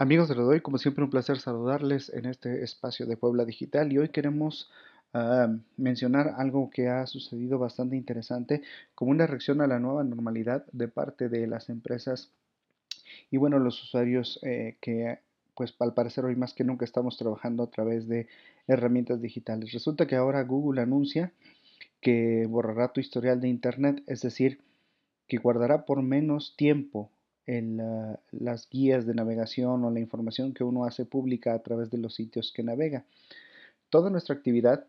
Amigos de Rodoy, como siempre un placer saludarles en este espacio de Puebla Digital y hoy queremos uh, mencionar algo que ha sucedido bastante interesante como una reacción a la nueva normalidad de parte de las empresas y bueno los usuarios eh, que pues al parecer hoy más que nunca estamos trabajando a través de herramientas digitales. Resulta que ahora Google anuncia que borrará tu historial de internet, es decir, que guardará por menos tiempo en las guías de navegación o la información que uno hace pública a través de los sitios que navega. Toda nuestra actividad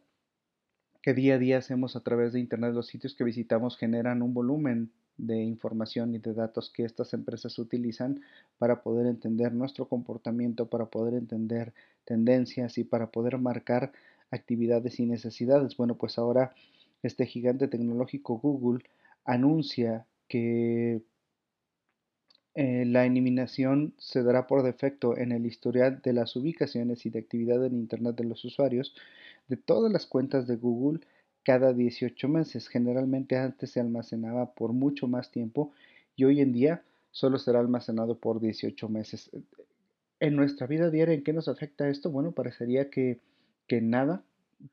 que día a día hacemos a través de Internet, los sitios que visitamos generan un volumen de información y de datos que estas empresas utilizan para poder entender nuestro comportamiento, para poder entender tendencias y para poder marcar actividades y necesidades. Bueno, pues ahora este gigante tecnológico Google anuncia que eh, la eliminación se dará por defecto en el historial de las ubicaciones y de actividad en Internet de los usuarios de todas las cuentas de Google cada 18 meses. Generalmente antes se almacenaba por mucho más tiempo y hoy en día solo será almacenado por 18 meses. En nuestra vida diaria, ¿en qué nos afecta esto? Bueno, parecería que, que nada,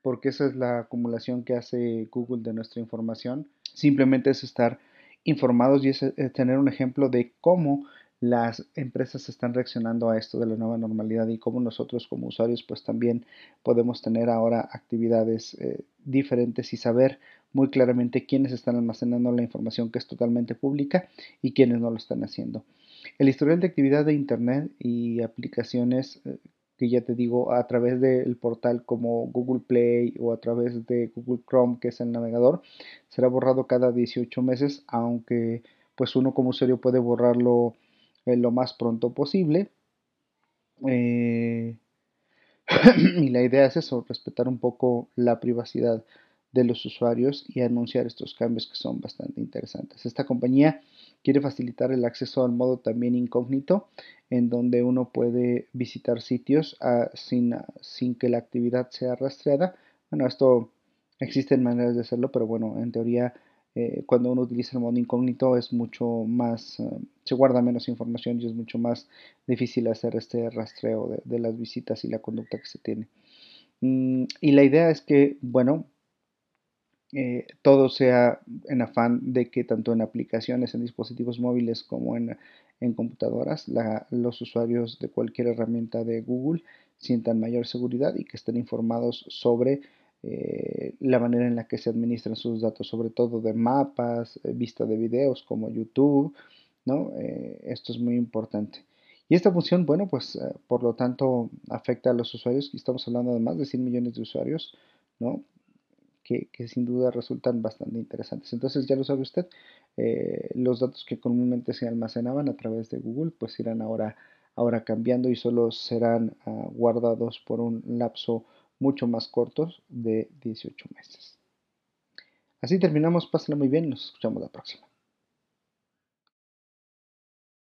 porque esa es la acumulación que hace Google de nuestra información. Simplemente es estar informados y es, eh, tener un ejemplo de cómo las empresas están reaccionando a esto de la nueva normalidad y cómo nosotros como usuarios pues también podemos tener ahora actividades eh, diferentes y saber muy claramente quiénes están almacenando la información que es totalmente pública y quiénes no lo están haciendo. El historial de actividad de Internet y aplicaciones eh, que ya te digo a través del portal como Google Play o a través de Google Chrome, que es el navegador, será borrado cada 18 meses, aunque pues uno como usuario puede borrarlo eh, lo más pronto posible. Eh, y la idea es eso, respetar un poco la privacidad de los usuarios y anunciar estos cambios que son bastante interesantes. Esta compañía quiere facilitar el acceso al modo también incógnito, en donde uno puede visitar sitios ah, sin, sin, que la actividad sea rastreada. Bueno, esto existen maneras de hacerlo, pero bueno, en teoría eh, cuando uno utiliza el modo incógnito es mucho más, ah, se guarda menos información y es mucho más difícil hacer este rastreo de, de las visitas y la conducta que se tiene. Mm, y la idea es que, bueno, eh, todo sea en afán de que tanto en aplicaciones, en dispositivos móviles como en, computadoras, los usuarios de cualquier herramienta de Google sientan mayor seguridad y que estén informados sobre eh, la manera en la que se administran sus datos, sobre todo de mapas, eh, vista de videos como YouTube, ¿no? esto es muy importante. Y esta función, bueno, pues por lo tanto afecta a los usuarios, estamos hablando de más de 100 millones de usuarios, ¿no? Que, sin duda resultan bastante interesantes. Entonces ya lo sabe usted, eh, los datos que comúnmente se almacenaban a través de Google pues irán ahora, ahora cambiando y solo serán ah, guardados por un lapso mucho más corto de 18 meses. Así terminamos, pásenlo muy bien, nos escuchamos la próxima.